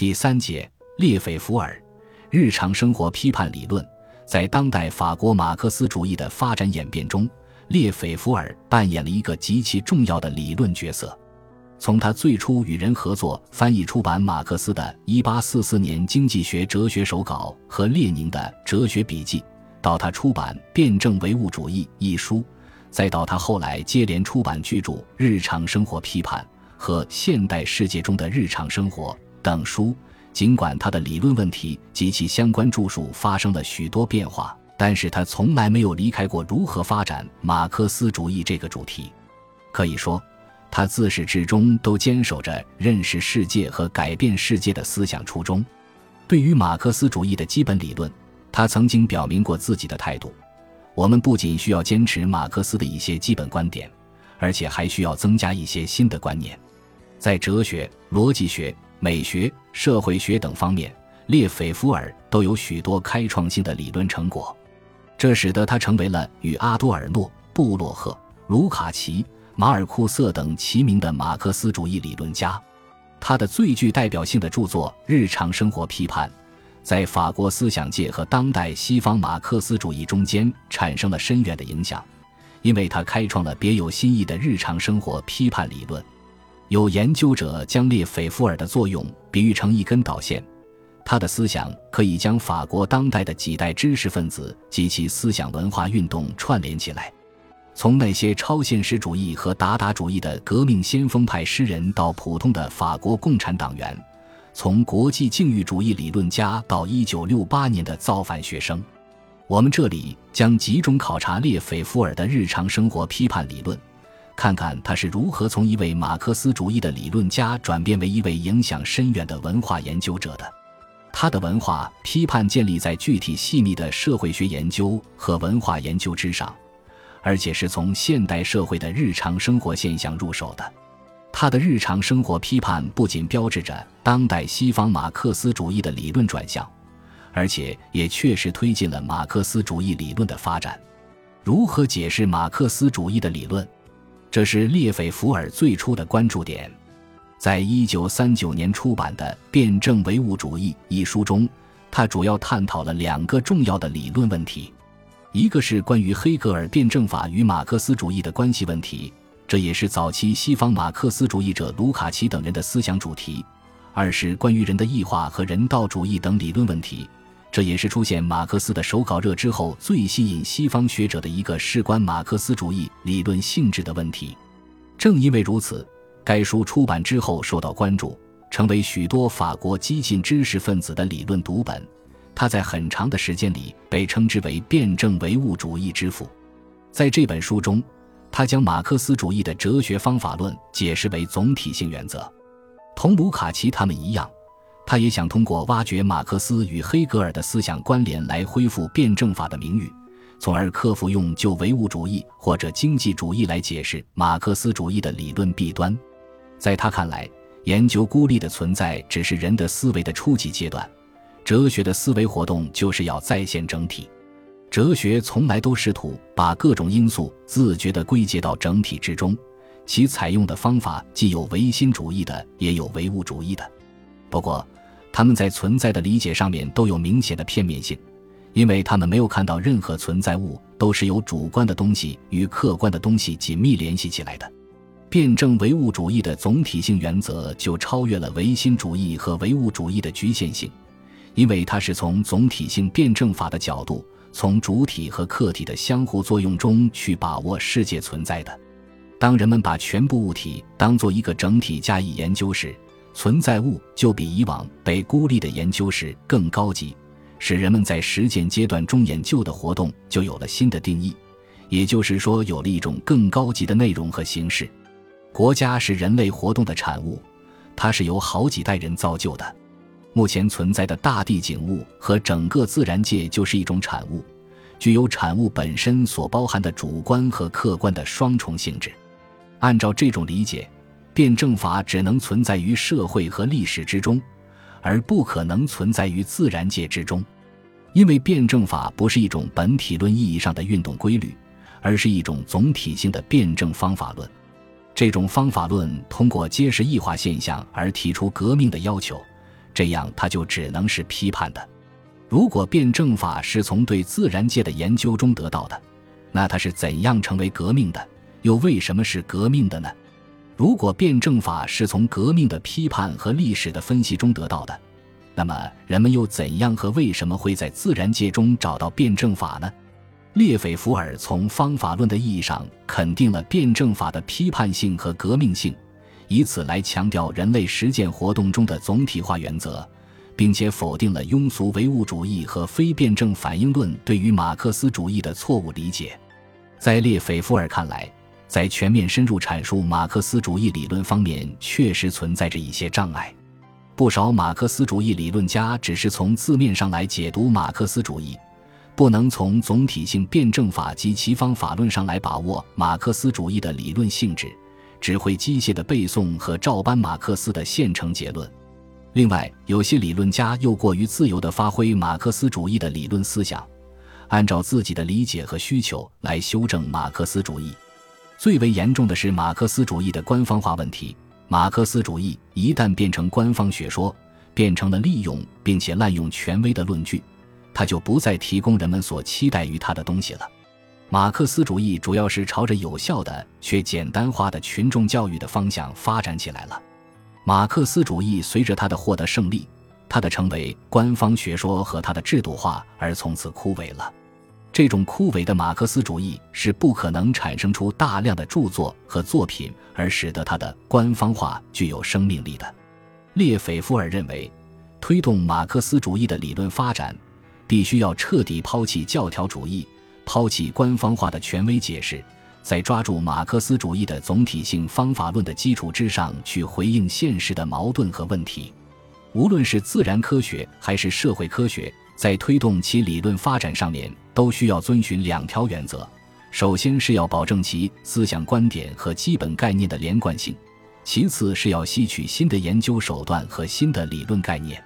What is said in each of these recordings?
第三节，列斐福尔日常生活批判理论在当代法国马克思主义的发展演变中，列斐福尔扮演了一个极其重要的理论角色。从他最初与人合作翻译出版马克思的1844年经济学哲学手稿和列宁的哲学笔记，到他出版《辩证唯物主义》一书，再到他后来接连出版巨著《日常生活批判》和《现代世界中的日常生活》等书，尽管他的理论问题及其相关著述发生了许多变化，但是他从来没有离开过如何发展马克思主义这个主题。可以说。他自始至终都坚守着认识世界和改变世界的思想初衷。对于马克思主义的基本理论，他曾经表明过自己的态度：我们不仅需要坚持马克思的一些基本观点，而且还需要增加一些新的观念。在哲学、逻辑学、美学、社会学等方面，列斐福尔都有许多开创性的理论成果，这使得他成为了与阿多尔诺、布洛赫、卢卡奇。马尔库瑟等齐名的马克思主义理论家，他的最具代表性的著作《日常生活批判》在法国思想界和当代西方马克思主义中间产生了深远的影响，因为他开创了别有新意的日常生活批判理论。有研究者将列斐福尔的作用比喻成一根导线，他的思想可以将法国当代的几代知识分子及其思想文化运动串联起来。从那些超现实主义和达达主义的革命先锋派诗人，到普通的法国共产党员；从国际境遇主义理论家到1968年的造反学生，我们这里将集中考察列斐福尔的日常生活批判理论，看看他是如何从一位马克思主义的理论家转变为一位影响深远的文化研究者的。他的文化批判建立在具体细密的社会学研究和文化研究之上。而且是从现代社会的日常生活现象入手的，他的日常生活批判不仅标志着当代西方马克思主义的理论转向，而且也确实推进了马克思主义理论的发展。如何解释马克思主义的理论？这是列斐福尔最初的关注点。在一九三九年出版的《辩证唯物主义》一书中，他主要探讨了两个重要的理论问题。一个是关于黑格尔辩证法与马克思主义的关系问题，这也是早期西方马克思主义者卢卡奇等人的思想主题；二是关于人的异化和人道主义等理论问题，这也是出现马克思的手稿热之后最吸引西方学者的一个事关马克思主义理论性质的问题。正因为如此，该书出版之后受到关注，成为许多法国激进知识分子的理论读本。他在很长的时间里被称之为辩证唯物主义之父。在这本书中，他将马克思主义的哲学方法论解释为总体性原则。同卢卡奇他们一样，他也想通过挖掘马克思与黑格尔的思想关联来恢复辩证法的名誉，从而克服用旧唯物主义或者经济主义来解释马克思主义的理论弊端。在他看来，研究孤立的存在只是人的思维的初级阶段。哲学的思维活动就是要再现整体，哲学从来都试图把各种因素自觉地归结到整体之中，其采用的方法既有唯心主义的，也有唯物主义的。不过，他们在存在的理解上面都有明显的片面性，因为他们没有看到任何存在物都是由主观的东西与客观的东西紧密联系起来的。辩证唯物主义的总体性原则就超越了唯心主义和唯物主义的局限性。因为它是从总体性辩证法的角度，从主体和客体的相互作用中去把握世界存在的。当人们把全部物体当做一个整体加以研究时，存在物就比以往被孤立的研究时更高级，使人们在实践阶段中研究的活动就有了新的定义，也就是说，有了一种更高级的内容和形式。国家是人类活动的产物，它是由好几代人造就的。目前存在的大地景物和整个自然界就是一种产物，具有产物本身所包含的主观和客观的双重性质。按照这种理解，辩证法只能存在于社会和历史之中，而不可能存在于自然界之中，因为辩证法不是一种本体论意义上的运动规律，而是一种总体性的辩证方法论。这种方法论通过揭示异化现象而提出革命的要求。这样它就只能是批判的。如果辩证法是从对自然界的研究中得到的，那它是怎样成为革命的？又为什么是革命的呢？如果辩证法是从革命的批判和历史的分析中得到的，那么人们又怎样和为什么会在自然界中找到辩证法呢？列斐福尔从方法论的意义上肯定了辩证法的批判性和革命性，以此来强调人类实践活动中的总体化原则。并且否定了庸俗唯物主义和非辩证反应论对于马克思主义的错误理解。在列斐福尔看来，在全面深入阐述马克思主义理论方面，确实存在着一些障碍。不少马克思主义理论家只是从字面上来解读马克思主义，不能从总体性辩证法及其方法论上来把握马克思主义的理论性质，只会机械的背诵和照搬马克思的现成结论。另外，有些理论家又过于自由地发挥马克思主义的理论思想，按照自己的理解和需求来修正马克思主义。最为严重的是马克思主义的官方化问题。马克思主义一旦变成官方学说，变成了利用并且滥用权威的论据，它就不再提供人们所期待于它的东西了。马克思主义主要是朝着有效的却简单化的群众教育的方向发展起来了。马克思主义随着他的获得胜利，他的成为官方学说和他的制度化而从此枯萎了。这种枯萎的马克思主义是不可能产生出大量的著作和作品而使得它的官方化具有生命力的。列斐夫尔认为，推动马克思主义的理论发展，必须要彻底抛弃教条主义，抛弃官方化的权威解释。在抓住马克思主义的总体性方法论的基础之上去回应现实的矛盾和问题，无论是自然科学还是社会科学，在推动其理论发展上面，都需要遵循两条原则：首先是要保证其思想观点和基本概念的连贯性；其次是要吸取新的研究手段和新的理论概念。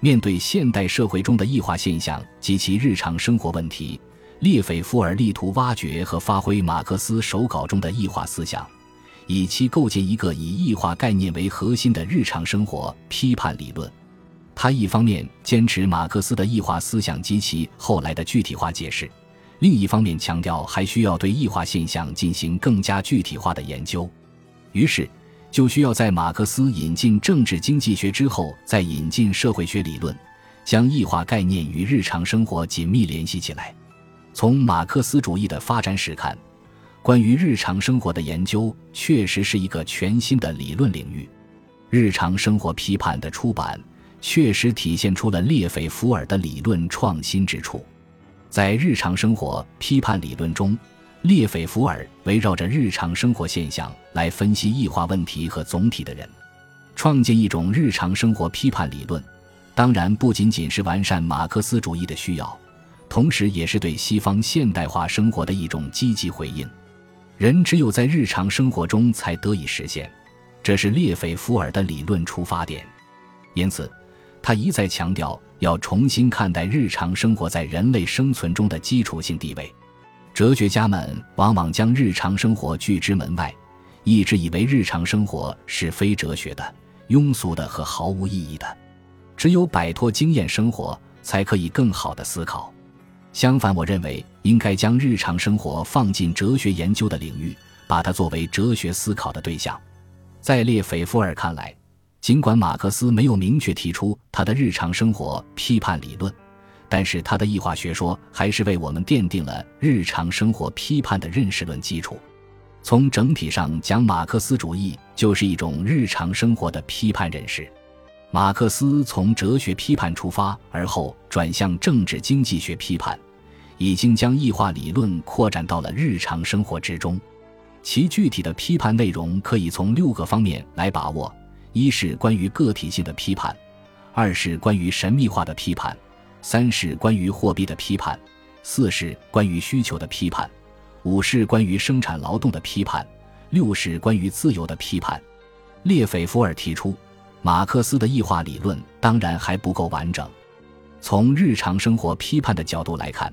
面对现代社会中的异化现象及其日常生活问题。列斐夫尔力图挖掘和发挥马克思手稿中的异化思想，以期构建一个以异化概念为核心的日常生活批判理论。他一方面坚持马克思的异化思想及其后来的具体化解释，另一方面强调还需要对异化现象进行更加具体化的研究。于是，就需要在马克思引进政治经济学之后，再引进社会学理论，将异化概念与日常生活紧密联系起来。从马克思主义的发展史看，关于日常生活的研究确实是一个全新的理论领域。日常生活批判的出版确实体现出了列斐福尔的理论创新之处。在日常生活批判理论中，列斐福尔围绕着日常生活现象来分析异化问题和总体的人，创建一种日常生活批判理论。当然，不仅仅是完善马克思主义的需要。同时，也是对西方现代化生活的一种积极回应。人只有在日常生活中才得以实现，这是列斐福尔的理论出发点。因此，他一再强调要重新看待日常生活在人类生存中的基础性地位。哲学家们往往将日常生活拒之门外，一直以为日常生活是非哲学的、庸俗的和毫无意义的。只有摆脱经验生活，才可以更好的思考。相反，我认为应该将日常生活放进哲学研究的领域，把它作为哲学思考的对象。在列斐夫尔看来，尽管马克思没有明确提出他的日常生活批判理论，但是他的异化学说还是为我们奠定了日常生活批判的认识论基础。从整体上讲，马克思主义就是一种日常生活的批判认识。马克思从哲学批判出发，而后转向政治经济学批判。已经将异化理论扩展到了日常生活之中，其具体的批判内容可以从六个方面来把握：一是关于个体性的批判，二是关于神秘化的批判，三是关于货币的批判，四是关于需求的批判，五是关于生产劳动的批判，六是关于自由的批判。列斐福尔提出，马克思的异化理论当然还不够完整，从日常生活批判的角度来看。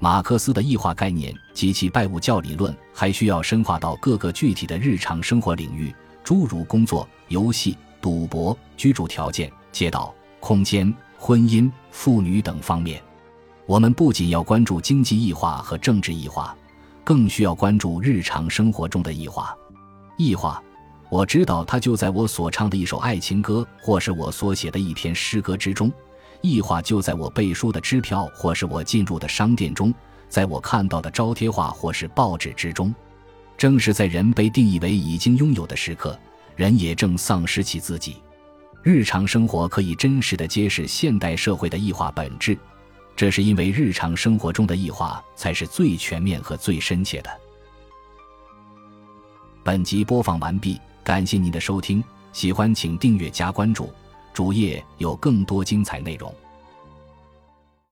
马克思的异化概念及其拜物教理论还需要深化到各个具体的日常生活领域，诸如工作、游戏、赌博、居住条件、街道、空间、婚姻、妇女等方面。我们不仅要关注经济异化和政治异化，更需要关注日常生活中的异化。异化，我知道它就在我所唱的一首爱情歌，或是我所写的一篇诗歌之中；异化就在我背书的支票，或是我进入的商店中，在我看到的招贴画或是报纸之中。正是在人被定义为已经拥有的时刻，人也正丧失起自己。日常生活可以真实的揭示现代社会的异化本质。这是因为日常生活中的异化才是最全面和最深切的。本集播放完毕，感谢您的收听，喜欢请订阅加关注，主页有更多精彩内容。